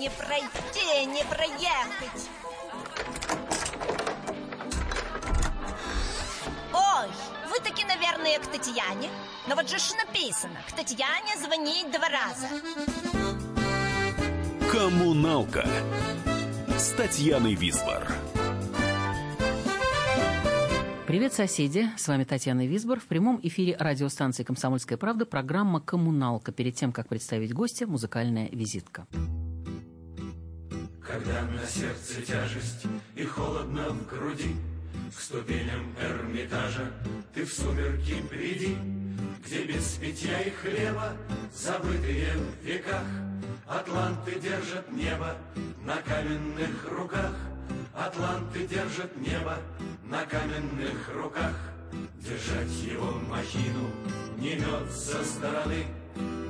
не пройти, не проехать. Ой, вы таки, наверное, к Татьяне. Но вот же ж написано, к Татьяне звонить два раза. Коммуналка с Татьяной Висбор. Привет, соседи! С вами Татьяна Висбор. В прямом эфире радиостанции «Комсомольская правда» программа «Коммуналка». Перед тем, как представить гостя, музыкальная визитка. Когда на сердце тяжесть и холодно в груди, К ступеням Эрмитажа ты в сумерки приди, Где без питья и хлеба, забытые в веках, Атланты держат небо на каменных руках, Атланты держат небо на каменных руках. Держать его махину не мед со стороны,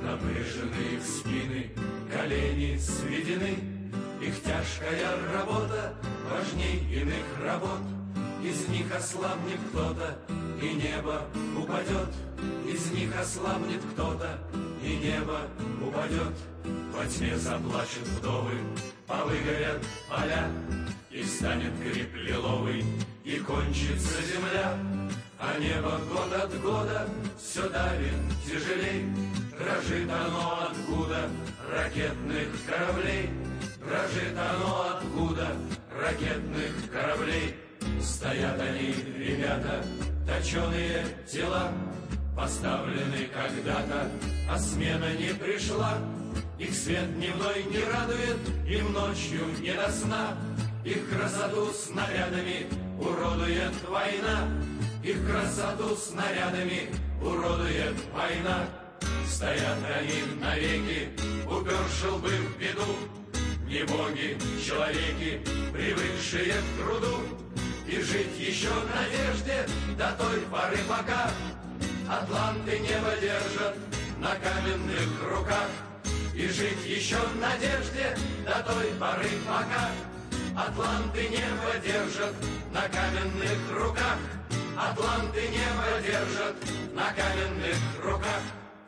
Напряжены их спины, колени сведены, Их тяжкая работа важней иных работ. Из них ослабнет кто-то, и небо упадет. Из них ослабнет кто-то, и небо упадет. Во тьме заплачут вдовы, повыгорят поля, И станет гриб лиловый, и кончится земля. А небо год от года все давит тяжелей, Дрожит оно откуда ракетных кораблей, Дрожит оно откуда ракетных кораблей. Стоят они, ребята, точеные тела, Поставлены когда-то, а смена не пришла. Их свет дневной не радует, им ночью не до сна. Их красоту снарядами уродует война. Их красоту снарядами уродует война. Стоят они навеки, уперши лбы в беду. Не боги, человеки, привыкшие к труду. И жить еще в надежде до той поры, пока Атланты небо держат на каменных руках. И жить еще в надежде до той поры, пока Атланты небо держат на каменных руках. Атланты небо держат на каменных руках.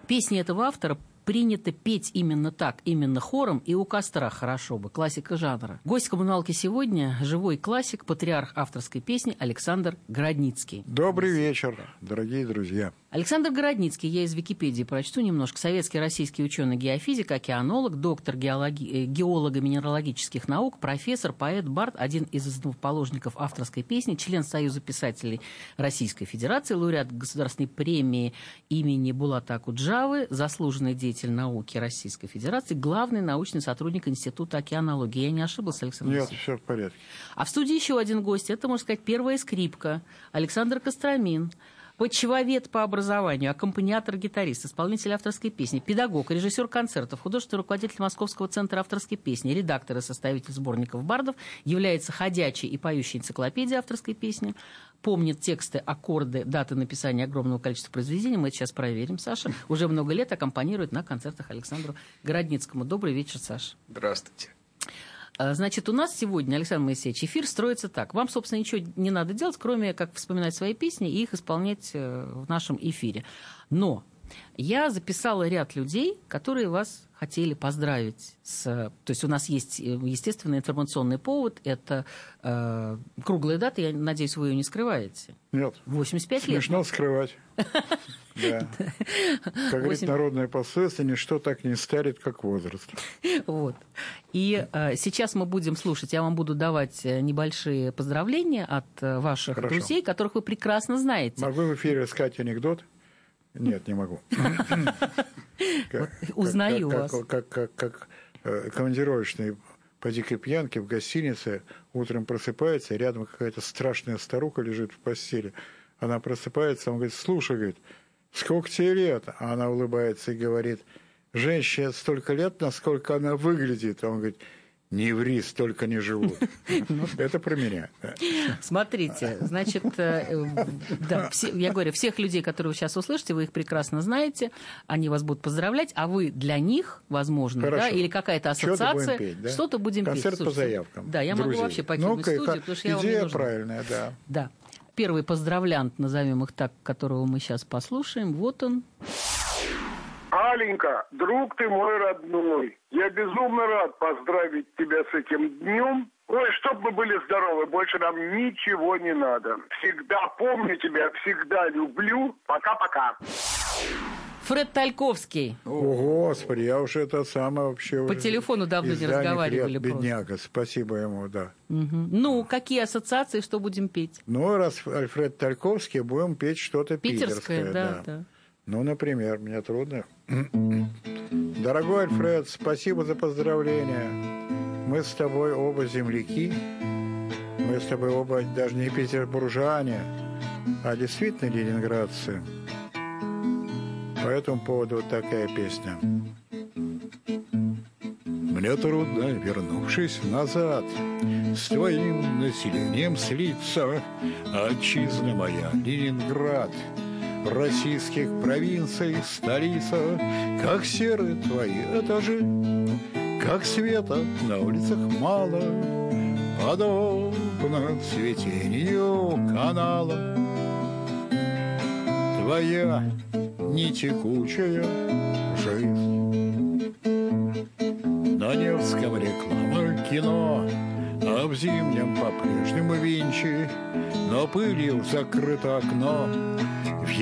Песни этого автора принято петь именно так, именно хором и у костра хорошо бы, классика жанра. Гость коммуналки сегодня – живой классик, патриарх авторской песни Александр Городницкий. Добрый вечер, дорогие друзья. Александр Городницкий, я из Википедии прочту немножко. Советский российский ученый геофизик, океанолог, доктор геологи... геолого-минералогических наук, профессор, поэт, бард, один из основоположников авторской песни, член Союза писателей Российской Федерации, лауреат государственной премии имени Булата Акуджавы, заслуженный деятель науки Российской Федерации, главный научный сотрудник Института океанологии. Я не ошиблась, Александр Нет, все в порядке. А в студии еще один гость. Это, можно сказать, первая скрипка. Александр Костромин почвовед по образованию, аккомпаниатор-гитарист, исполнитель авторской песни, педагог, режиссер концертов, художественный руководитель Московского центра авторской песни, редактор и составитель сборников бардов, является ходячей и поющей энциклопедией авторской песни, помнит тексты, аккорды, даты написания огромного количества произведений. Мы это сейчас проверим, Саша. Уже много лет аккомпанирует на концертах Александру Городницкому. Добрый вечер, Саша. Здравствуйте. А, Значит, у нас сегодня, Александр Моисеевич, эфир строится так. Вам, собственно, ничего не надо делать, кроме как вспоминать свои песни и их исполнять э, в нашем эфире. Но я записала ряд людей, которые вас хотели поздравить с... То есть у нас есть, э, естественно, информационный повод. Это э, круглая дата, я надеюсь, вы ее не скрываете. Нет. 85 лет. Смешно скрывать. Да. Как говорит народная пословица, ничто так не старит, как возраст. Вот. И э, сейчас мы будем слушать, я вам буду давать э, небольшие поздравления от ваших Хорошо. друзей, которых вы прекрасно знаете. Могу в эфире рассказать анекдот? Нет, не могу. Узнаю вас. Как, э, командировочный по дикой пьянке в гостинице утром просыпается, рядом какая-то страшная старуха лежит в постели. Она просыпается, он говорит, слушай, говорит, сколько тебе лет? А она улыбается и говорит, женщине столько лет, насколько она выглядит. А он говорит, не ври, столько не живут. Ну, Это про меня. Смотрите, значит, э, э, да, все- я говорю, всех людей, которые вы сейчас услышите, вы их прекрасно знаете, они вас будут поздравлять, а вы для них, возможно, да, или какая-то ассоциация, что-то будем петь. Концерт по заявкам. Да, я могу вообще покинуть студию, потому что я вам не Идея правильная, да. Да. Первый поздравлянт, назовем их так, которого мы сейчас послушаем, вот он. Галенька, друг ты мой родной, я безумно рад поздравить тебя с этим днем. Ой, чтоб мы были здоровы, больше нам ничего не надо. Всегда помню тебя, всегда люблю. Пока-пока. Фред Тальковский. О, Господи, я уже это самое вообще... По телефону давно не разговаривали просто. Бедняга, спасибо ему, да. Мгм. Ну, какие ассоциации, что будем петь? Ну, раз Альфред Тальковский, будем петь что-то Питерское, питерское. да, да. Ну, например, мне трудно. Дорогой Альфред, спасибо за поздравления. Мы с тобой оба земляки. Мы с тобой оба даже не петербуржане, а действительно ленинградцы. По этому поводу вот такая песня. Мне трудно, вернувшись назад, С твоим населением слиться. Отчизна моя, Ленинград, Российских провинций столица, Как серые твои этажи, Как света на улицах мало, Подобно цветению канала. Твоя не текучая жизнь. На Невском реклама кино, А в зимнем по-прежнему винчи, Но пылью закрыто окно.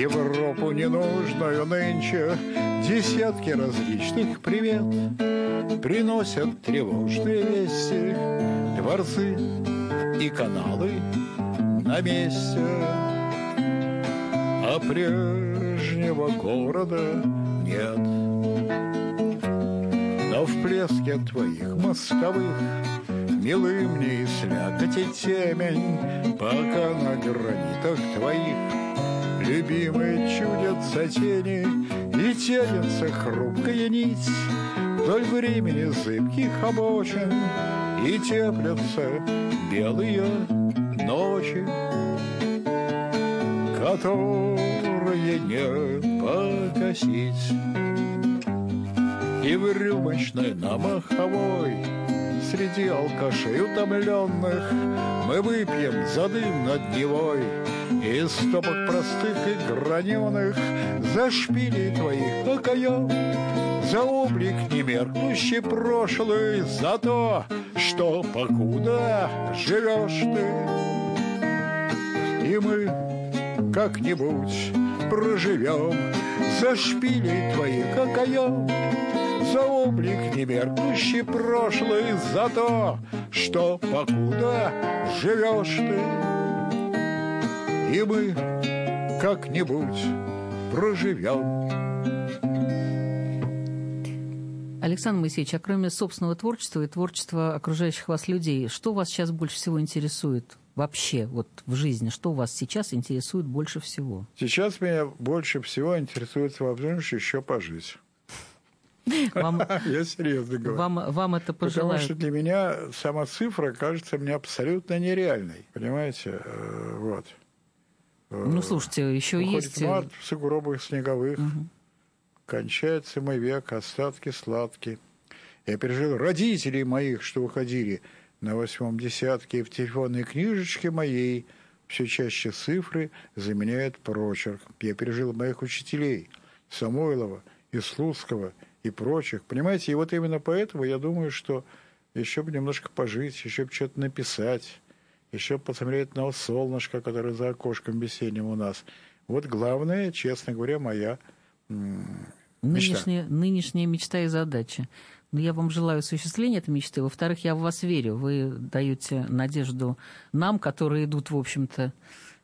Европу ненужную нынче. Десятки различных примет Приносят тревожные вести. Дворцы и каналы на месте. А прежнего города нет. Но в плеске твоих мостовых Милы мне и слякоть и темень, Пока на гранитах твоих Любимые чудятся тени, И тянется хрупкая нить Вдоль времени зыбких обочин, И теплятся белые ночи которые не погасить. И в рюмочной на маховой Среди алкашей утомленных Мы выпьем за дым над Невой Из стопок простых и граненых За шпили твоих окоев За облик немеркнущий прошлый За то, что покуда живешь ты. И мы как-нибудь проживем За шпилей твоих окоем За облик немеркнущий прошлый За то, что покуда живешь ты И мы как-нибудь проживем Александр Моисеевич, а кроме собственного творчества и творчества окружающих вас людей, что вас сейчас больше всего интересует вообще вот в жизни? Что вас сейчас интересует больше всего? Сейчас меня больше всего интересует возможность еще пожить. Вам, Я серьезно говорю. вам, вам это Потому пожелают? что для меня сама цифра кажется мне абсолютно нереальной. Понимаете? Э, Вот. Ну, слушайте, еще Уходит есть... э, март в сугробах снеговых. Кончается мой век, остатки сладкие. Я пережил родителей моих, что выходили на восьмом десятке, и в телефонной книжечке моей все чаще цифры заменяют прочерк. Я пережил моих учителей Самойлова и Слуцкого и прочих. Понимаете, и вот именно поэтому я думаю, что еще бы немножко пожить, еще бы что-то написать, еще посмотреть на солнышко, которое за окошком весенним у нас. Вот главное, честно говоря, моя м, мечта. Нынешняя, нынешняя мечта и задача. Но я вам желаю осуществления этой мечты. Во-вторых, я в вас верю. Вы даете надежду нам, которые идут, в общем-то,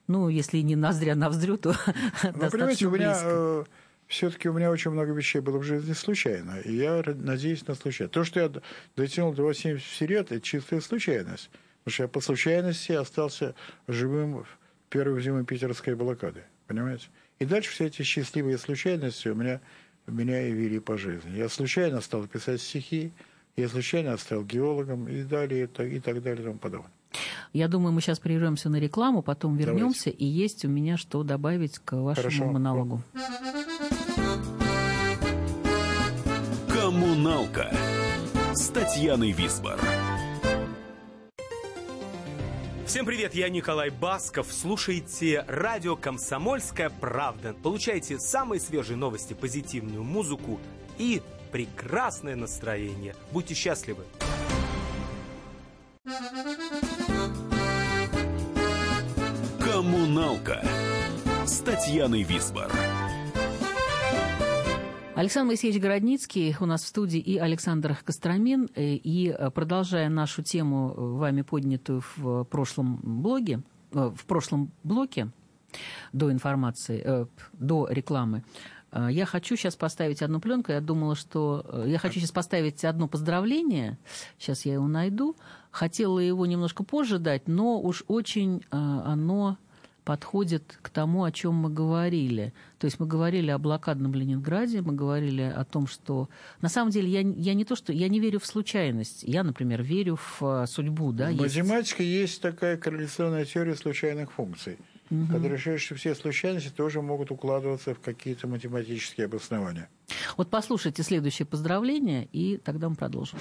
ну, если не ноздря навздрю, то Ну, понимаете, у меня близко. все-таки у меня очень много вещей было в жизни случайно, и я надеюсь на случайность. То, что я дотянул до 80 лет, это чистая случайность. Потому что я по случайности остался живым в первую зиму питерской блокады. Понимаете? И дальше все эти счастливые случайности у меня, меня и вели по жизни. Я случайно стал писать стихи, я случайно стал геологом и далее, и так, и так далее, и тому подобное. Я думаю, мы сейчас прервемся на рекламу, потом вернемся, и есть у меня что добавить к вашему Хорошо. монологу. Коммуналка с Татьяной Висбор. Всем привет, я Николай Басков. Слушайте радио «Комсомольская правда». Получайте самые свежие новости, позитивную музыку и прекрасное настроение. Будьте счастливы! Коммуналка с Татьяной Висбор. Александр Моисеевич Городницкий у нас в студии и Александр Костромин. Э, и э, продолжая нашу тему, э, вами поднятую в прошлом блоге, в прошлом блоке, до информации, до рекламы, я хочу сейчас поставить одну пленку. Я думала, что... Я хочу сейчас поставить одно поздравление. Сейчас я его найду. Хотела его немножко позже дать, но уж очень оно подходит к тому, о чем мы говорили. То есть мы говорили о блокадном Ленинграде, мы говорили о том, что... На самом деле я, я не то, что... Я не верю в случайность. Я, например, верю в а, судьбу. Да, в математике есть... есть такая корреляционная теория случайных функций, угу. которая считает, что все случайности тоже могут укладываться в какие-то математические обоснования. Вот послушайте следующее поздравление, и тогда мы продолжим.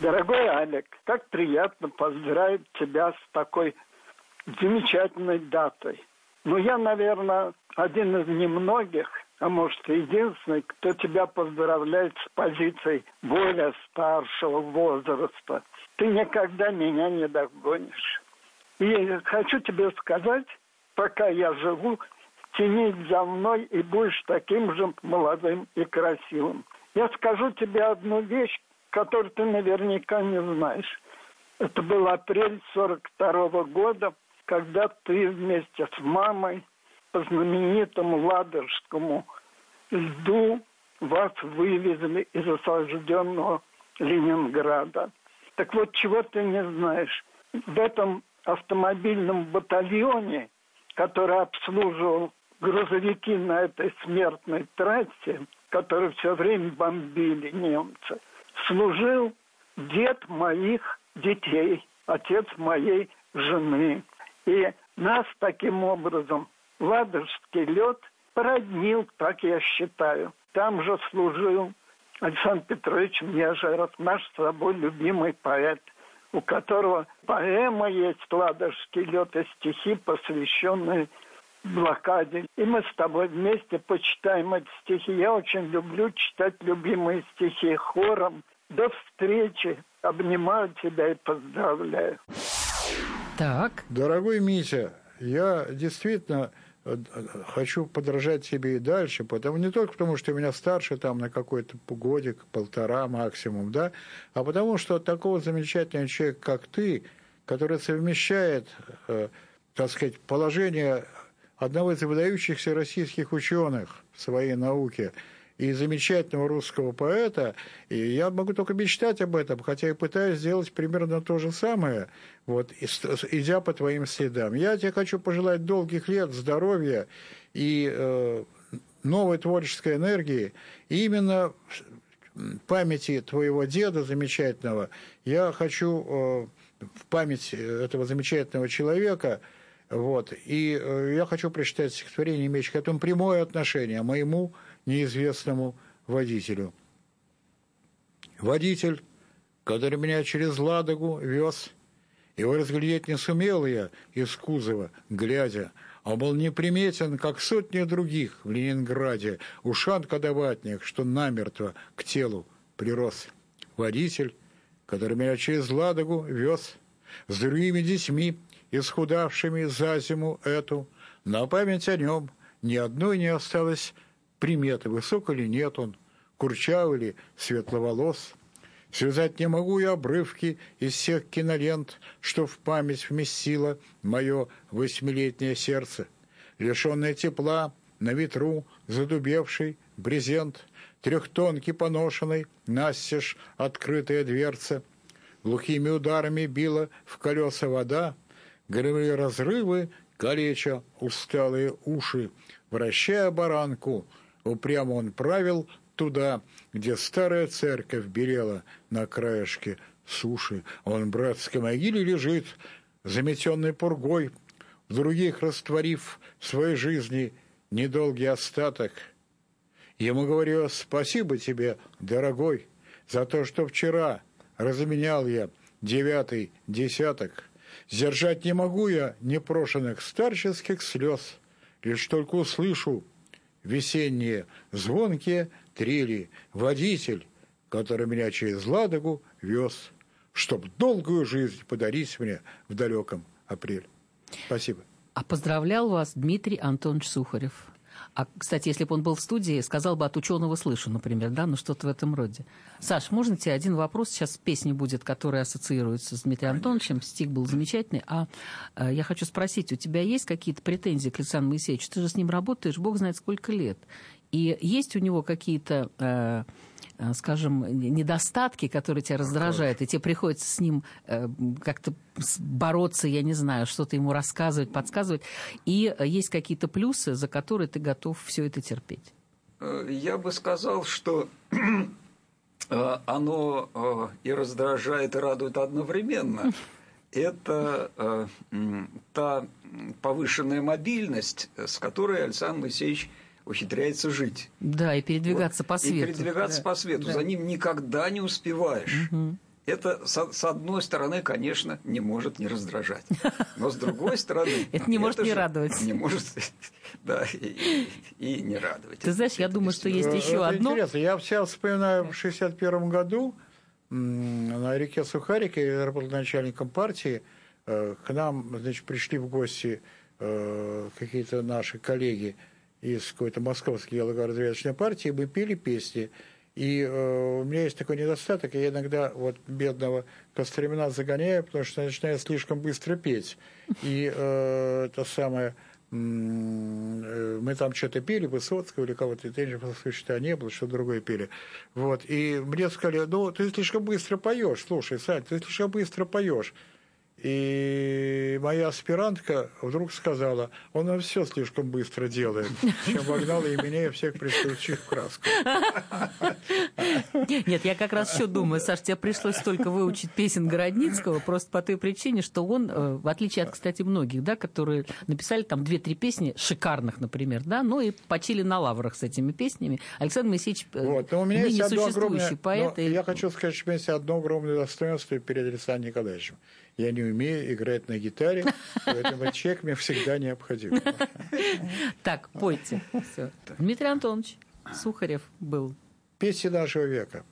Дорогой Алек, как приятно поздравить тебя с такой замечательной датой. Но я, наверное, один из немногих, а может единственный, кто тебя поздравляет с позицией более старшего возраста. Ты никогда меня не догонишь. И хочу тебе сказать, пока я живу, тянись за мной и будешь таким же молодым и красивым. Я скажу тебе одну вещь, которую ты наверняка не знаешь. Это был апрель 42 -го года, когда ты вместе с мамой по знаменитому Ладожскому льду вас вывезли из осажденного Ленинграда. Так вот, чего ты не знаешь? В этом автомобильном батальоне, который обслуживал грузовики на этой смертной трассе, которые все время бомбили немцы, служил дед моих детей, отец моей жены. И нас таким образом Ладожский лед породнил, так я считаю. Там же служил Александр Петрович Нежеров, наш с собой любимый поэт, у которого поэма есть «Ладожский лед» и стихи, посвященные блокаде. И мы с тобой вместе почитаем эти стихи. Я очень люблю читать любимые стихи хором. До встречи. Обнимаю тебя и поздравляю. Так. Дорогой Митя, я действительно э, хочу подражать тебе и дальше, потому не только потому, что ты меня старше там на какой-то годик, полтора максимум, да, а потому что такого замечательного человека, как ты, который совмещает, э, так сказать, положение одного из выдающихся российских ученых в своей науке – и замечательного русского поэта, и я могу только мечтать об этом, хотя и пытаюсь сделать примерно то же самое, вот, идя по твоим следам. Я тебе хочу пожелать долгих лет, здоровья и э, новой творческой энергии. И именно памяти твоего деда замечательного я хочу э, в память этого замечательного человека вот. И э, я хочу прочитать стихотворение, имеющее к этому прямое отношение, моему неизвестному водителю. Водитель, который меня через Ладогу вез, его разглядеть не сумел я из кузова, глядя, он был неприметен, как сотни других в Ленинграде, ушан-кадаватник, что намертво к телу прирос. Водитель, который меня через Ладогу вез, с другими детьми, исхудавшими за зиму эту, на память о нем ни одной не осталось приметы, высок или нет он, курчав или светловолос. Связать не могу я обрывки из всех кинолент, что в память вместило мое восьмилетнее сердце. Лишенное тепла, на ветру, задубевший брезент, трехтонки поношенный, настежь открытая дверца. Глухими ударами била в колеса вода, горевые разрывы, калеча усталые уши, вращая баранку — Упрямо он правил туда, где старая церковь берела на краешке суши. Он в братской могиле лежит, заметенный пургой, в других растворив в своей жизни недолгий остаток. Ему говорю, спасибо тебе, дорогой, за то, что вчера разменял я девятый десяток. Сдержать не могу я непрошенных старческих слез, лишь только услышу весенние звонкие трели, водитель, который меня через Ладогу вез, чтоб долгую жизнь подарить мне в далеком апреле. Спасибо. А поздравлял вас Дмитрий Антонович Сухарев. А, кстати, если бы он был в студии, сказал бы от ученого слышу, например, да, ну что-то в этом роде. Саш, можно тебе один вопрос? Сейчас песня будет, которая ассоциируется с Дмитрием Антоновичем. Стих был замечательный. А э, я хочу спросить, у тебя есть какие-то претензии к Александру Моисеевичу? Ты же с ним работаешь, бог знает сколько лет. И есть у него какие-то... Э, Э, скажем, недостатки, которые тебя раздражают, и тебе приходится с ним э, как-то бороться, я не знаю, что-то ему рассказывать, подсказывать, и есть какие-то плюсы, за которые ты готов все это терпеть? Э, я бы сказал, что оно и раздражает, и радует одновременно. Это та повышенная мобильность, с которой Александр Моисеевич – ухитряется жить. Да, и передвигаться вот. по свету. И передвигаться да. по свету. Да. За ним никогда не успеваешь. Угу. Это, с, с одной стороны, конечно, не может не раздражать. Но с другой стороны... Это не может не радовать. Не может, да, и, не радовать. Ты знаешь, я думаю, что есть еще одно... Интересно, я сейчас вспоминаю в 61 году на реке Сухарике, я работал начальником партии, э, к нам, значит, пришли в гости э, какие-то наши коллеги из какой-то московской геологоразведочной партии, мы пели песни. И э, у меня есть такой недостаток, я иногда вот бедного Костромина загоняю, потому что начинаю слишком быстро петь. И э, это самое, э, мы там что-то пели, Высоцкого или кого-то, я что не было, что другое пели. Вот, и мне сказали, ну, ты слишком быстро поешь, слушай, Сань, ты слишком быстро поешь. И моя аспирантка вдруг сказала, он все слишком быстро делает, чем вогнала и меня, и всех присутствующих в краску. Нет, я как раз еще думаю, Саш, тебе пришлось столько выучить песен Городницкого просто по той причине, что он, э, в отличие от, кстати, многих, да, которые написали там две-три песни, шикарных, например, да, ну и почили на лаврах с этими песнями. Александр Моисеевич э, вот, но у меня есть существующий поэт. И... Я хочу сказать, что у меня есть одно огромное достоинство перед Александром Николаевичем я не умею играть на гитаре, поэтому чек мне всегда необходим. Так, пойте. Все. Дмитрий Антонович Сухарев был. Песни нашего века.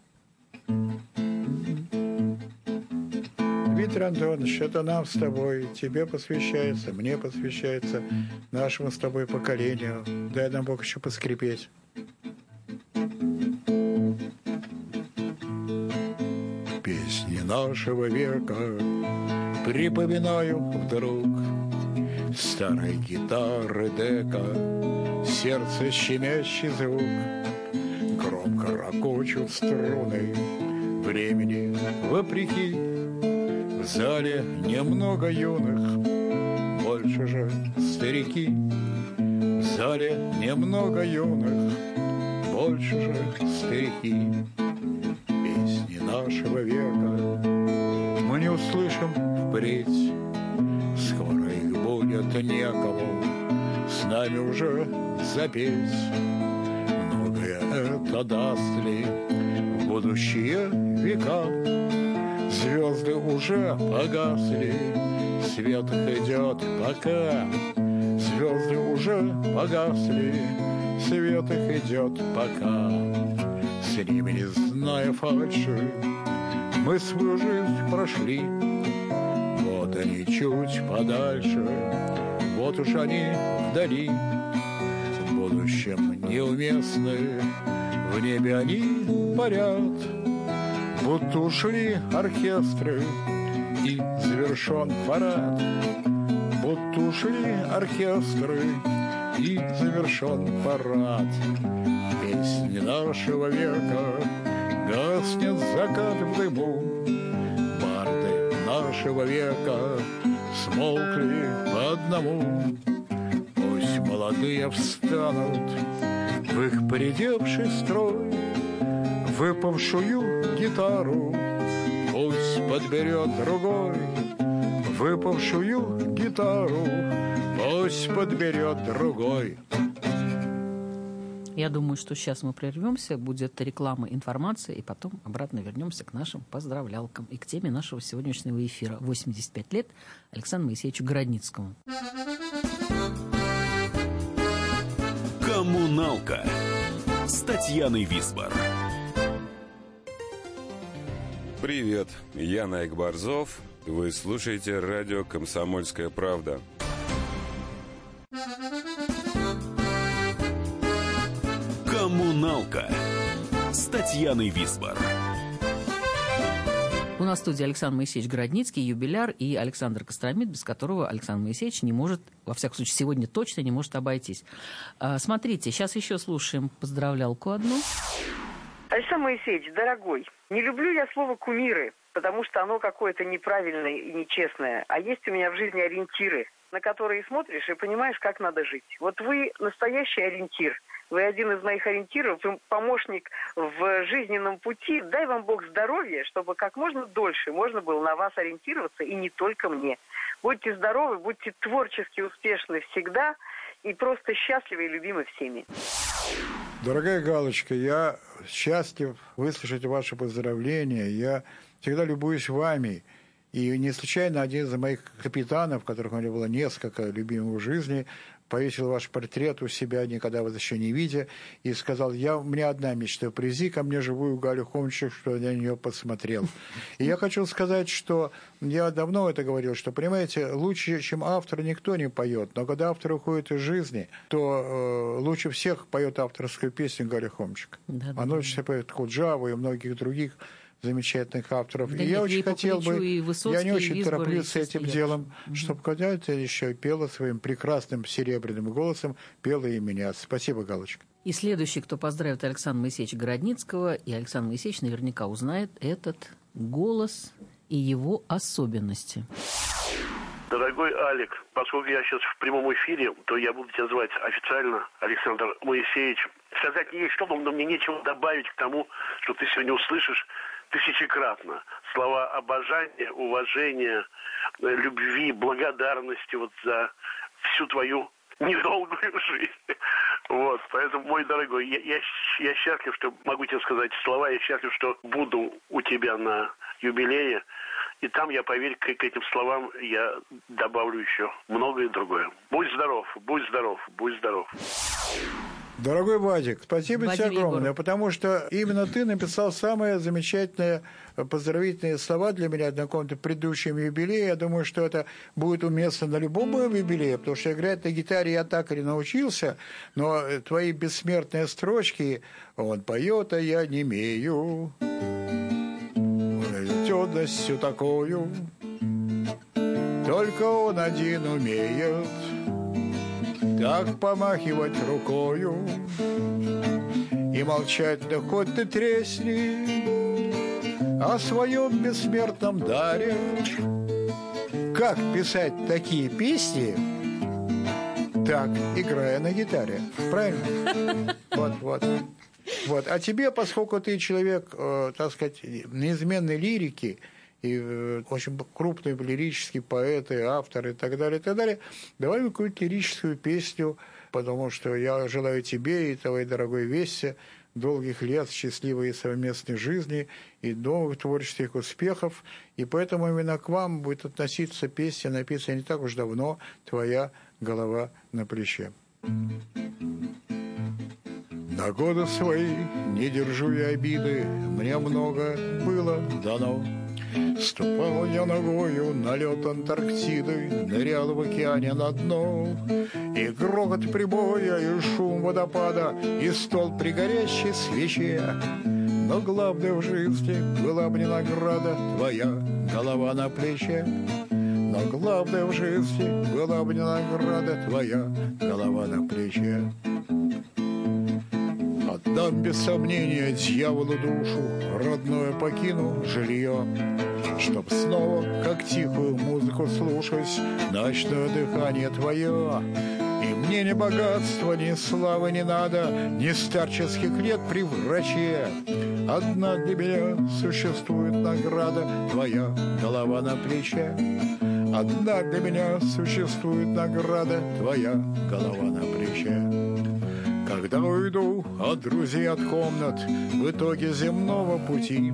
Дмитрий Антонович, это нам с тобой, тебе посвящается, мне посвящается, нашему с тобой поколению. Дай нам Бог еще поскрипеть. Нашего века. Припоминаю вдруг Старой гитары дека Сердце щемящий звук. Громко ракочут струны Времени вопреки В зале немного юных. Больше же старики В зале немного юных. Больше же старики нашего века Мы не услышим впредь. Скоро их будет некому с нами уже запеть. Многое это даст ли в будущие века. Звезды уже погасли, свет идет пока. Звезды уже погасли, свет их идет пока. С ними не зная фальши, мы свою жизнь прошли, вот они чуть подальше, вот уж они вдали, В будущем неуместны, в небе они парят, Будто ушли оркестры, и завершен парад. Будто ушли оркестры, и завершен парад. Песни нашего века гаснет закат в дыму, нашего века смолкли по одному. Пусть молодые встанут в их поредевший строй, выпавшую гитару пусть подберет другой, выпавшую гитару пусть подберет другой. Я думаю, что сейчас мы прервемся, будет реклама, информация, и потом обратно вернемся к нашим поздравлялкам и к теме нашего сегодняшнего эфира. 85 лет Александру Моисеевичу Городницкому. Коммуналка с с Татьяной Висбор. Привет, я Найк Борзов. Вы слушаете радио «Комсомольская правда». Коммуналка с Татьяной Висбор. У нас в студии Александр Моисеевич Городницкий, юбиляр, и Александр Костромит, без которого Александр Моисеевич не может, во всяком случае, сегодня точно не может обойтись. А, смотрите, сейчас еще слушаем поздравлялку одну. Александр Моисеевич, дорогой, не люблю я слово «кумиры», потому что оно какое-то неправильное и нечестное. А есть у меня в жизни ориентиры, на которые смотришь и понимаешь, как надо жить. Вот вы настоящий ориентир – вы один из моих ориентиров, помощник в жизненном пути. Дай вам Бог здоровья, чтобы как можно дольше можно было на вас ориентироваться, и не только мне. Будьте здоровы, будьте творчески успешны всегда и просто счастливы и любимы всеми. Дорогая Галочка, я счастлив выслушать ваши поздравления. Я всегда любуюсь вами. И не случайно один из моих капитанов, которых у меня было несколько любимых в жизни, повесил ваш портрет у себя, никогда вас еще не видя, и сказал, я, у меня одна мечта, привези ко мне живую Галю Хомчик, что я на нее посмотрел. И я хочу сказать, что я давно это говорил, что, понимаете, лучше, чем автор, никто не поет, но когда автор уходит из жизни, то э, лучше всех поет авторскую песню Галя Хомчик. Да, Она да, да. поет Худжаву и многих других замечательных авторов. Да и я очень хотел бы, я не очень тороплюсь с этим делом, угу. чтобы когда это еще пела своим прекрасным серебряным голосом, пела и меня. Спасибо, Галочка. И следующий, кто поздравит Александра Моисеевича Городницкого, и Александр Моисеевич наверняка узнает этот голос и его особенности. Дорогой Алик, поскольку я сейчас в прямом эфире, то я буду тебя звать официально Александр Моисеевич. Сказать не есть что, но мне нечего добавить к тому, что ты сегодня услышишь тысячекратно. Слова обожания, уважения, э, любви, благодарности вот за всю твою недолгую жизнь. Вот, поэтому, мой дорогой, я, я, я счастлив, что могу тебе сказать слова, я счастлив, что буду у тебя на юбилее. И там, я поверь, к, к этим словам я добавлю еще многое другое. Будь здоров, будь здоров, будь здоров. Дорогой Вадик, спасибо Вадим тебе огромное, Егоров. потому что именно ты написал самые замечательные поздравительные слова для меня на каком-то предыдущем юбилее. Я думаю, что это будет уместно на любом моем юбилее, потому что играть на гитаре я так и научился, но твои бессмертные строчки, он поет, а я не имею тёдностью такую, только он один умеет так помахивать рукою И молчать, да хоть ты тресни О своем бессмертном даре Как писать такие песни Так, играя на гитаре Правильно? Вот, вот вот. А тебе, поскольку ты человек, э, так сказать, неизменной лирики, и очень крупные лирические поэты, авторы и так далее, и так далее. Давай какую-нибудь лирическую песню, потому что я желаю тебе и твоей дорогой Весе долгих лет счастливой совместной жизни и новых творческих успехов. И поэтому именно к вам будет относиться песня, написанная не так уж давно, «Твоя голова на плече». На годы свои не держу я обиды, Мне много было дано. Ступал я ногою на лед Антарктиды, Нырял в океане на дно. И грохот прибоя, и шум водопада, И стол при горящей свече. Но главное в жизни была мне награда Твоя голова на плече. Но главное в жизни была мне награда Твоя голова на плече. Отдам без сомнения дьяволу душу, Родное покину жилье, Чтоб снова, как тихую музыку слушать, Ночное дыхание твое. И мне ни богатства, ни славы не надо, Ни старческих лет при враче. Одна для меня существует награда, Твоя голова на плече. Одна для меня существует награда, Твоя голова на плече. Когда уйду от друзей, от комнат В итоге земного пути.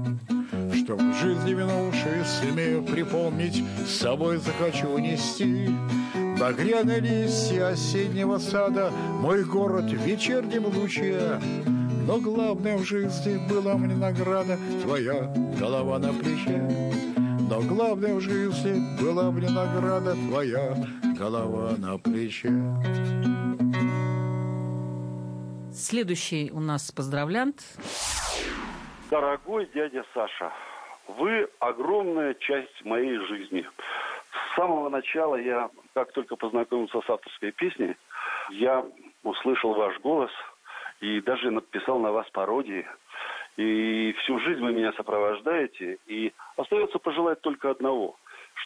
Что в жизни минувшей сумею припомнить С собой захочу унести Багряные листья осеннего сада Мой город в вечернем луче. Но главное в жизни была мне награда Твоя голова на плече. Но главное в жизни была мне награда Твоя голова на плече Следующий у нас поздравлянт. Дорогой дядя Саша, вы огромная часть моей жизни. С самого начала я, как только познакомился с авторской песней, я услышал ваш голос и даже написал на вас пародии. И всю жизнь вы меня сопровождаете. И остается пожелать только одного,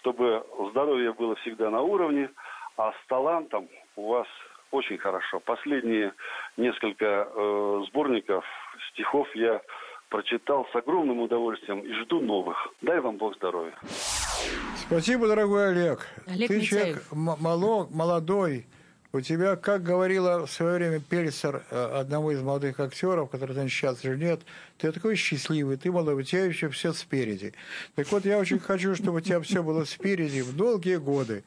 чтобы здоровье было всегда на уровне, а с талантом у вас очень хорошо. Последние несколько э, сборников стихов я прочитал с огромным удовольствием и жду новых. Дай вам Бог здоровья. Спасибо, дорогой Олег. Олег Ты Митяев. человек мало, молодой. У тебя, как говорила в свое время Пельсер, э, одного из молодых актеров, который там сейчас же нет, ты такой счастливый, ты молодой, у тебя еще все спереди. Так вот, я очень хочу, чтобы у тебя все было спереди в долгие годы.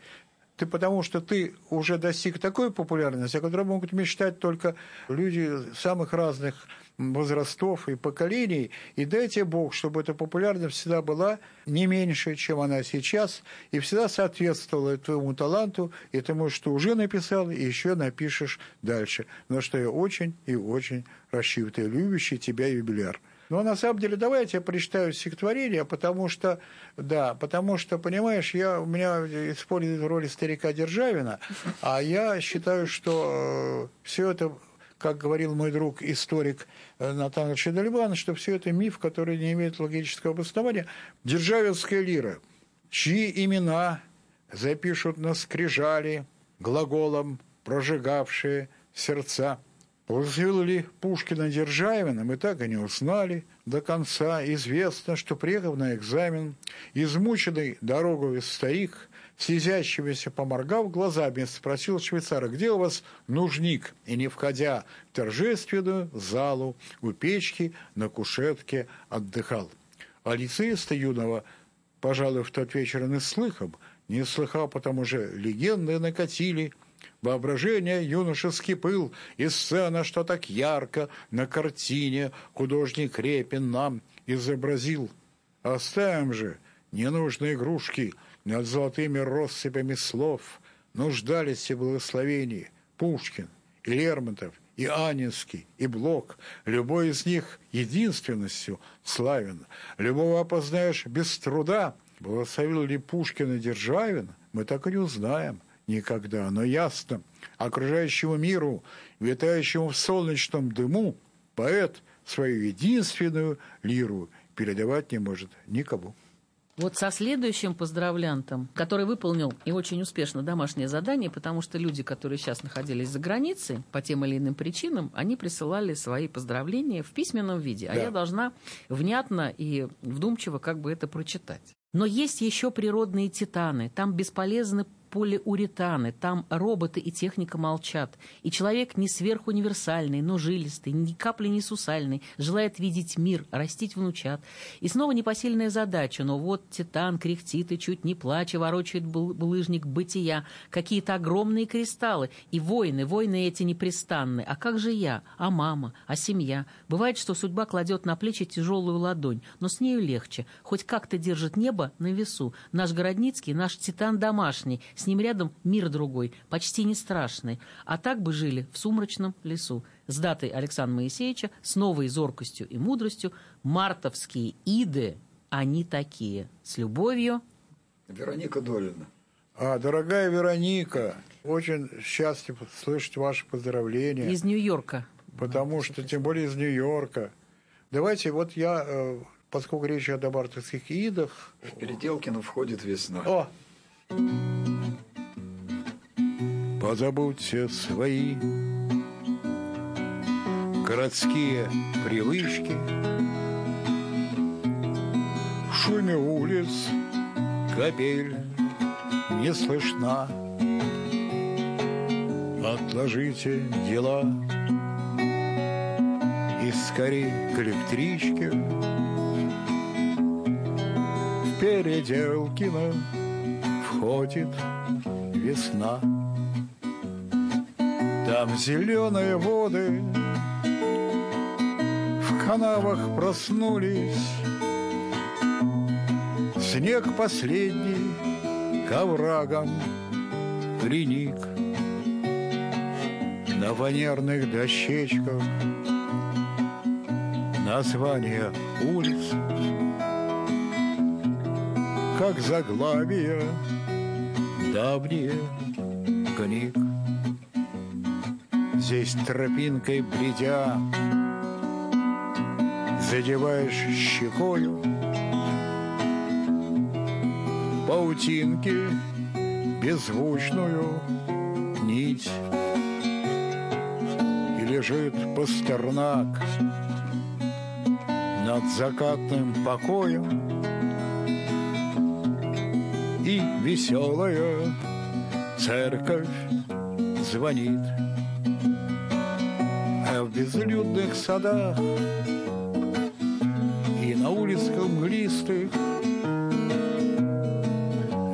Ты потому что ты уже достиг такой популярности, о которой могут мечтать только люди самых разных возрастов и поколений. И дай тебе Бог, чтобы эта популярность всегда была не меньше, чем она сейчас, и всегда соответствовала твоему таланту и тому, что уже написал, и еще напишешь дальше. На что я очень и очень рассчитываю. Ты любящий тебя юбиляр. Но на самом деле, давай я тебе прочитаю стихотворение, потому что, да, потому что, понимаешь, я, у меня используют роль старика Державина, а я считаю, что все это, как говорил мой друг, историк э, Натан Чедальбан, что все это миф, который не имеет логического обоснования. Державинская лира, чьи имена запишут на скрижали глаголом прожигавшие сердца. Ли Пушкина Державина, мы так и не узнали до конца. Известно, что, приехав на экзамен, измученный дорогой старик, слезящимися поморгав глазами, спросил швейцара, где у вас нужник? И, не входя в торжественную залу, у печки на кушетке отдыхал. А лицеиста юного, пожалуй, в тот вечер не слыхом, не слыхал, потому же легенды накатили – Воображение юношеский пыл, и сцена, что так ярко на картине художник Репин нам изобразил. Оставим же ненужные игрушки над золотыми россыпями слов. Нуждались в благословении Пушкин и Лермонтов, и Анинский, и Блок. Любой из них единственностью славен. Любого опознаешь без труда. Благословил ли Пушкин и Державин, мы так и не узнаем никогда. Но ясно, окружающему миру, витающему в солнечном дыму, поэт свою единственную лиру передавать не может никому. Вот со следующим поздравлянтом, который выполнил и очень успешно домашнее задание, потому что люди, которые сейчас находились за границей, по тем или иным причинам, они присылали свои поздравления в письменном виде, а Да. я должна внятно и вдумчиво как бы это прочитать. Но есть еще природные титаны, там бесполезны полиуретаны, там роботы и техника молчат. И человек не сверхуниверсальный, но жилистый, ни капли не сусальный, желает видеть мир, растить внучат. И снова непосильная задача, но вот титан кряхтит и чуть не плача ворочает бул- булыжник бытия. Какие-то огромные кристаллы. И войны, войны эти непрестанные. А как же я? А мама? А семья? Бывает, что судьба кладет на плечи тяжелую ладонь, но с нею легче. Хоть как-то держит небо на весу. Наш Городницкий, наш титан домашний. С ним рядом мир другой, почти не страшный. А так бы жили в сумрачном лесу. С датой Александра Моисеевича, с новой зоркостью и мудростью, мартовские иды, они такие. С любовью. Вероника Долина. А, дорогая Вероника, очень счастлив слышать ваши поздравления. Из Нью-Йорка. Потому что, тем более из Нью-Йорка. Давайте, вот я, э, поскольку речь идет об артовских идах... В Переделкино входит весна. О! Позабудьте свои городские привычки, В шуме улиц капель не слышна. Отложите дела и скорей к электричке В Переделкино входит весна. Там зеленые воды канавах проснулись, Снег последний к оврагам приник. На фанерных дощечках названия улиц, как заглавия давние книг. Здесь тропинкой бредя. Задеваешь щекою Паутинки беззвучную нить. И лежит пастернак Над закатным покоем. И веселая церковь звонит безлюдных садах И на улицах мглистых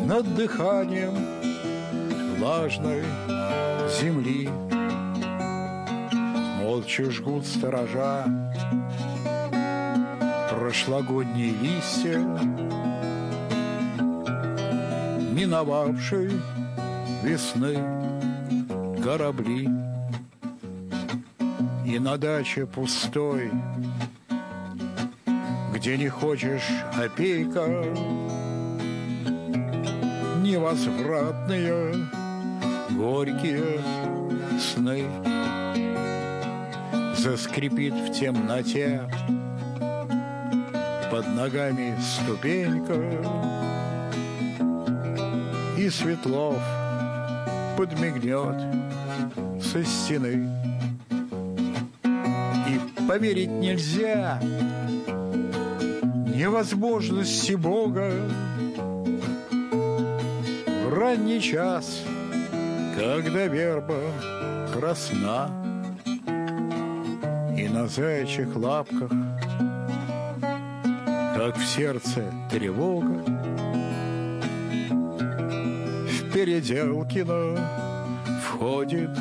Над дыханием влажной земли Молча жгут сторожа Прошлогодние листья Миновавшей весны корабли И на даче пустой Где не хочешь опейка Невозвратные горькие сны Заскрипит в темноте Под ногами ступенька И Светлов подмигнет со стены. Поверить нельзя. Невозможности Бога. В ранний час, когда верба красна. И на заячьих лапках, как в сердце тревога, в Переделкино входит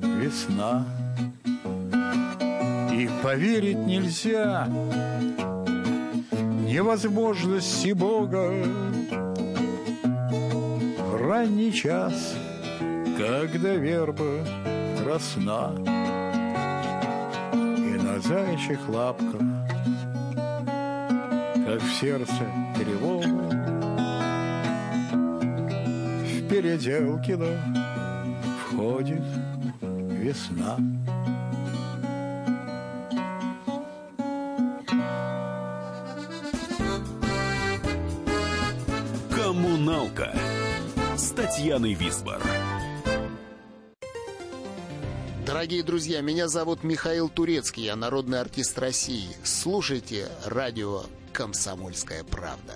весна. Поверить нельзя. Невозможности Бога. В ранний час, когда верба красна и на заячьих лапках, как в сердце тревога, Переделкино входит весна. Татьяной Висбор. Дорогие друзья, меня зовут Михаил Турецкий, я народный артист России. Слушайте радио «Комсомольская правда».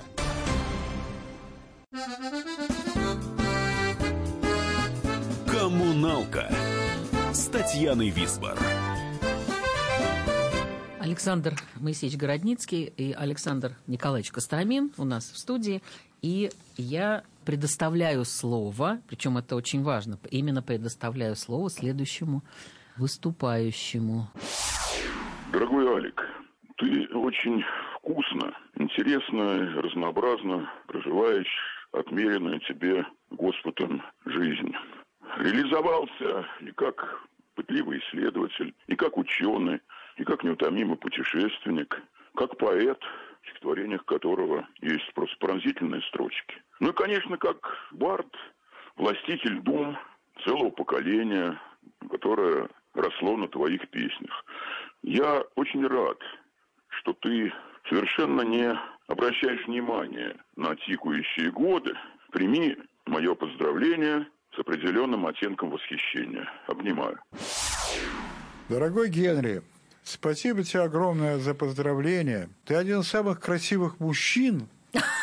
Коммуналка с Татьяной Висбор. Александр Моисеевич Городницкий и Александр Николаевич Костромин у нас в студии. И я предоставляю слово, причем это очень важно, именно предоставляю слово следующему выступающему. Дорогой Алик, ты очень вкусно, интересно, разнообразно проживаешь отмеренную тебе Господом жизнь. Реализовался и как пытливый исследователь, и как ученый, и как неутомимый путешественник, как поэт, в стихотворениях которого есть просто пронзительные строчки. Ну и, конечно, как бард, властитель дум целого поколения, которое росло на твоих песнях. Я очень рад, что ты совершенно не обращаешь внимания на тикающие годы. Прими мое поздравление с определенным оттенком восхищения. Обнимаю. Дорогой Генри, спасибо тебе огромное за поздравление. Ты один из самых красивых мужчин,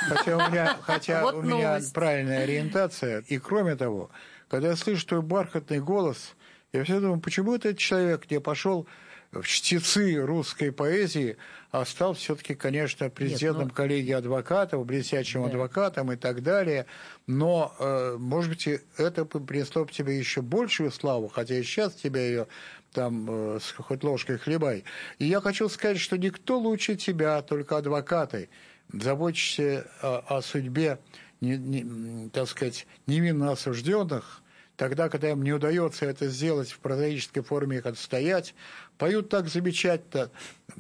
хотя у меня, хотя Вот у меня новость. правильная ориентация. И кроме того, когда я слышу твой бархатный голос, я все думаю, почему этот человек не пошел в чтецы русской поэзии, а стал все-таки, конечно, президентом Нет, но... коллегии адвокатов, блестящим да. адвокатом и так далее. Но, э, может быть, это принесло бы тебе еще большую славу, хотя и сейчас тебя ее там э, с хоть ложкой хлебай. И я хочу сказать, что никто лучше тебя, только адвокаты, заботишься о, о судьбе, не, не, так сказать, невинно осужденных, тогда, когда им не удается это сделать в прозаической форме, их отстоять, поют так замечательно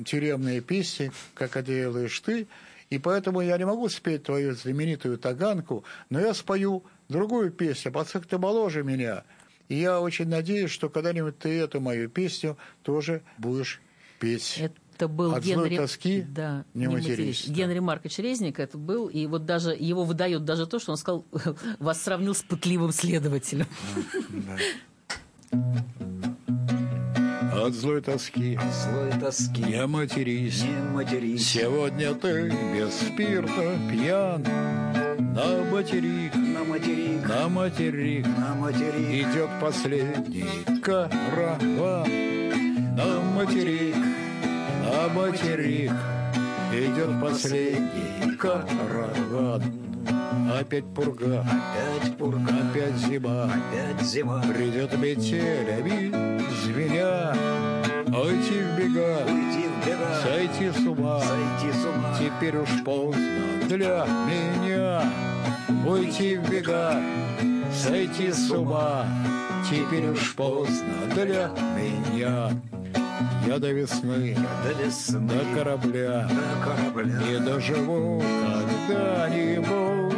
тюремные песни, как это делаешь ты, и поэтому я не могу спеть твою знаменитую таганку, но я спою другую песню, поскольку ты моложе меня. И я очень надеюсь, что когда-нибудь ты эту мою песню тоже будешь петь. Это был От Генри... тоски да, не, не матерись. Да. Генри Маркович Резник это был, и вот даже его выдает даже то, что он сказал, вас сравнил с пытливым следователем. Да. От злой тоски, От злой тоски не матерись, не матерись. Сегодня ты без спирта пьян, на материк, на материк, на материк, на материк идет последний караван, на материк, на материк идет последний караван. Опять пурга, опять пурга, опять зима, опять зима. Придет метелями звеня, уйти в бега, уйти в бега, сойти с ума, сойти с ума. Теперь уж поздно для меня, уйти в бега, сойти с ума. Теперь уж поздно для меня. Я до весны, до, весны до, корабля, до корабля не доживу когда-нибудь.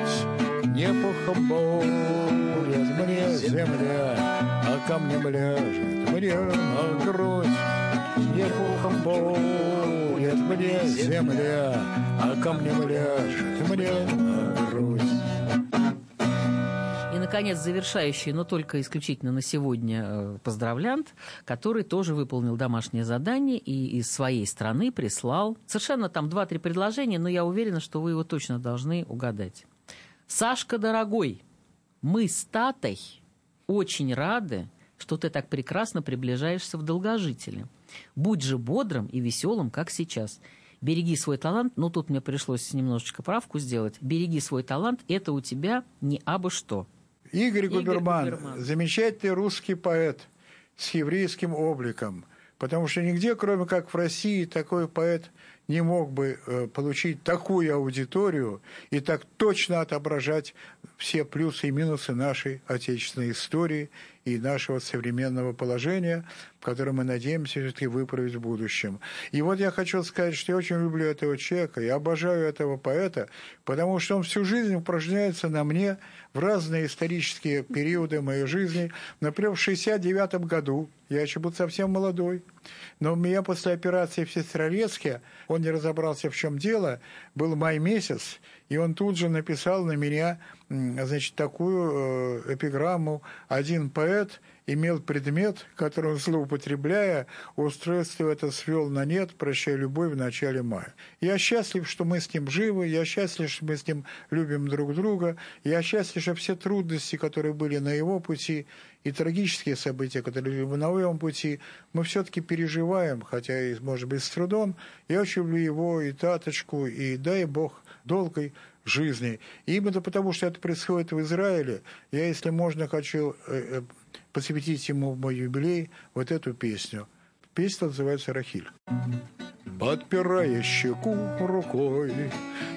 Не похоболит мне земля, а камнем ляжет мне на грудь. Не похоболит мне земля, а камнем ляжет мне на наконец, завершающий, но только исключительно на сегодня поздравлянт, который тоже выполнил домашнее задание и из своей страны прислал совершенно там два-три предложения, но я уверена, что вы его точно должны угадать. Сашка, дорогой, мы с Татой очень рады, что ты так прекрасно приближаешься в долгожители. Будь же бодрым и веселым, как сейчас. Береги свой талант, ну тут мне пришлось немножечко правку сделать. Береги свой талант, это у тебя не абы что. Игорь, Игорь Губерман, Губерман, замечательный русский поэт с еврейским обликом, потому что нигде, кроме как в России, такой поэт не мог бы э, получить такую аудиторию и так точно отображать все плюсы и минусы нашей отечественной истории и нашего современного положения, которое мы надеемся все-таки выправить в будущем. И вот я хочу сказать, что я очень люблю этого человека, я обожаю этого поэта, потому что он всю жизнь упражняется на мне в разные исторические периоды моей жизни. Например, в 69 году, я еще был совсем молодой, но у меня после операции в Сестрорецке, он не разобрался, в чем дело, был май месяц, и он тут же написал на меня значит, такую э, эпиграмму «Один поэт имел предмет, который он, злоупотребляя, устройство это свел на нет, прощая любовь в начале мая. Я счастлив, что мы с ним живы, я счастлив, что мы с ним любим друг друга, я счастлив, что все трудности, которые были на его пути, и трагические события, которые были на его пути, мы все-таки переживаем, хотя и, может быть, с трудом. Я очень люблю его и Таточку, и дай Бог долгой жизни. Именно потому, что это происходит в Израиле, я, если можно, хочу э, посвятить ему мой юбилей вот эту песню. Песня называется «Рахиль». Подпирая щеку рукой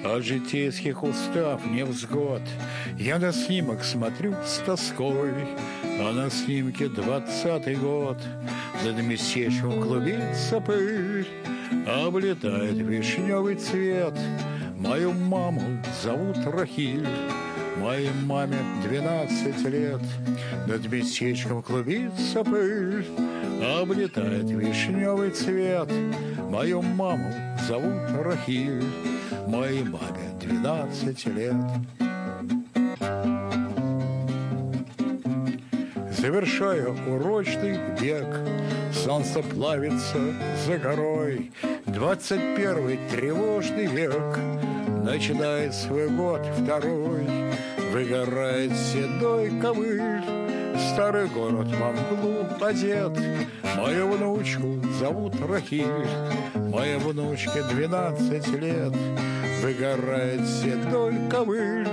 От житейских устав невзгод Я на снимок смотрю с тоской А на снимке двадцатый год Над местечком клубится пыль Облетает вишневый цвет Мою маму зовут Рахиль. Моей маме двенадцать лет. Над местечком клубится пыль. Облетает вишневый цвет. Мою маму зовут Рахиль. Моей маме двенадцать лет. Завершая урочный век Солнце плавится за горой. Двадцать первый тревожный век Начинает свой год второй Выгорает седой ковыль старый город во мглу одет. Мою внучку зовут Рахиль, моей внучке двенадцать лет. Выгорает седой ковыль,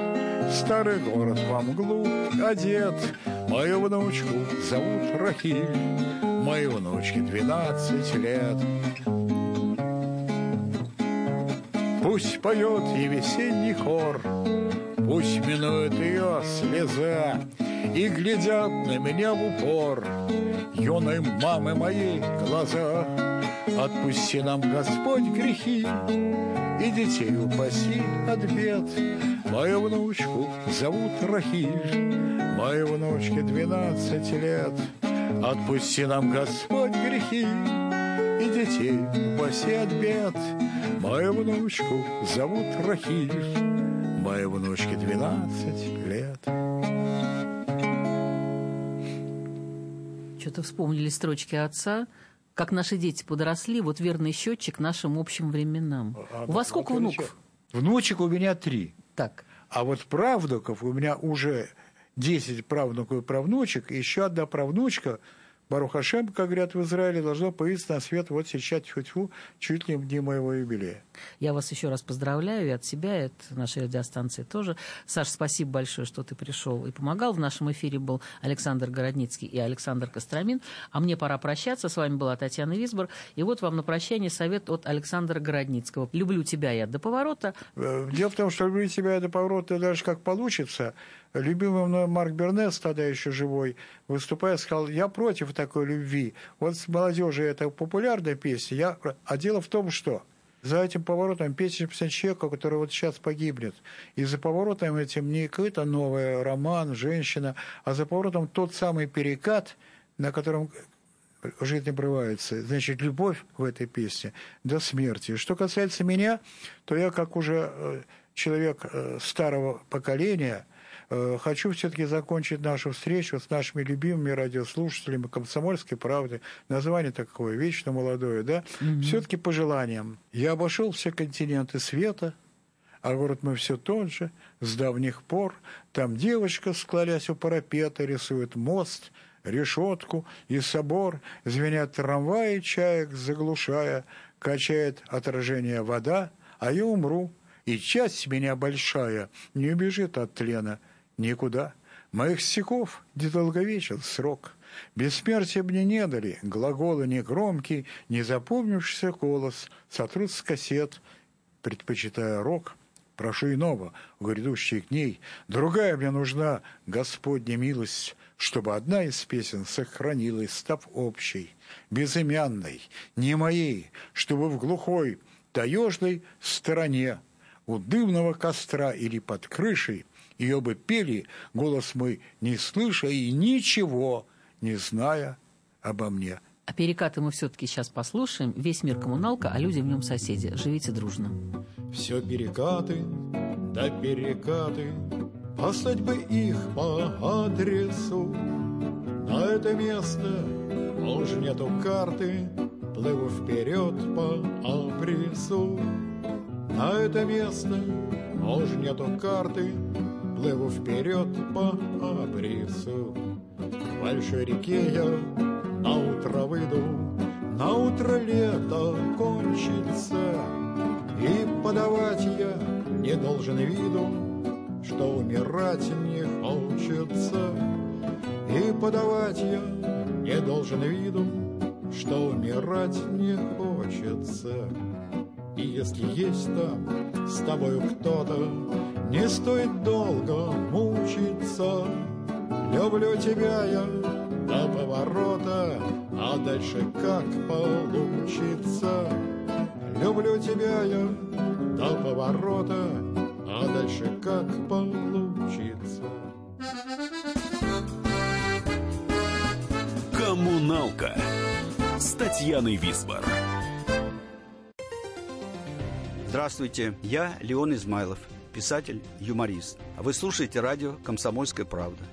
старый город во мглу одет. Мою внучку зовут Рахиль, моей внучке двенадцать лет. Пусть поет и весенний хор, Пусть минует ее слеза, И глядят на меня в упор Юной мамы моей глаза. Отпусти нам, Господь, грехи, И детей упаси от бед. Мою внучку зовут Рахиль, Моей внучке двенадцать лет. Отпусти нам, Господь, грехи, и детей упаси от бед. Мою внучку зовут Рахиль, моей внучке 12 лет. Что-то вспомнили строчки отца. Как наши дети подросли, вот верный счетчик нашим общим временам. А, у вас сколько внуков? Внучек у меня три. Так. А вот правнуков у меня уже 10 правнуков и правнучек, и еще одна правнучка – Барухашем, как говорят в Израиле, должно появиться на свет вот сейчас, тьфу чуть ли не моего юбилея. Я вас еще раз поздравляю и от себя, и от нашей радиостанции тоже. Саш, спасибо большое, что ты пришел и помогал. В нашем эфире был Александр Городницкий и Александр Костромин. А мне пора прощаться. С вами была Татьяна Висбор. И вот вам на прощание совет от Александра Городницкого. «Люблю тебя я до поворота». Э, дело в том, что «люблю тебя я до поворота» даже как получится – любимый мной Марк Бернес, тогда еще живой, выступая, сказал, я против такой любви. Вот с молодежи это популярная песня, я... а дело в том, что за этим поворотом песня человека, который вот сейчас погибнет. И за поворотом этим не какой-то новый роман, женщина, а за поворотом тот самый перекат, на котором жизнь обрывается. Значит, любовь в этой песне до смерти. Что касается меня, то я как уже э, человек э, старого поколения – хочу все-таки закончить нашу встречу с нашими любимыми радиослушателями «Комсомольской правды». Название такое, вечно молодое, да? Mm-hmm. Все-таки пожеланием. Я обошел все континенты света, а город мы все тот же, с давних пор. Там девочка, склолясь у парапета, рисует мост, решетку и собор. Звенят трамваи, чаек заглушая, качает отражение вода, а я умру, и часть меня большая не убежит от тлена – Никуда. Моих стихов недолговечен срок. Бессмертия мне не дали, глаголы не громкий, не запомнившийся голос, сотрут с кассет, предпочитая рок. Прошу иного, у грядущих дней, другая мне нужна, Господня милость, чтобы одна из песен сохранилась, став общей, безымянной, не моей, чтобы в глухой, таежной стороне, у дымного костра или под крышей – ее бы пели, голос мой не слыша и ничего не зная обо мне. А перекаты мы все-таки сейчас послушаем. Весь мир коммуналка, а люди в нем соседи. Живите дружно. Все перекаты, да перекаты, Послать бы их по адресу. На это место уж нету карты, Плыву вперед по абрису. На это место уж нету карты, Плыву вперед по абрису. В большой реке я на утро выйду, На утро лето кончится, И подавать я не должен виду, Что умирать не хочется. И подавать я не должен виду, Что умирать не хочется. И если есть там с тобою кто-то, не стоит долго мучиться. Люблю тебя я до поворота, а дальше как получится. Люблю тебя я до поворота, а дальше как получится. Коммуналка с Татьяной Висбор. Здравствуйте, я Леон Измайлов, писатель, юморист. Вы слушаете радио «Комсомольская правда».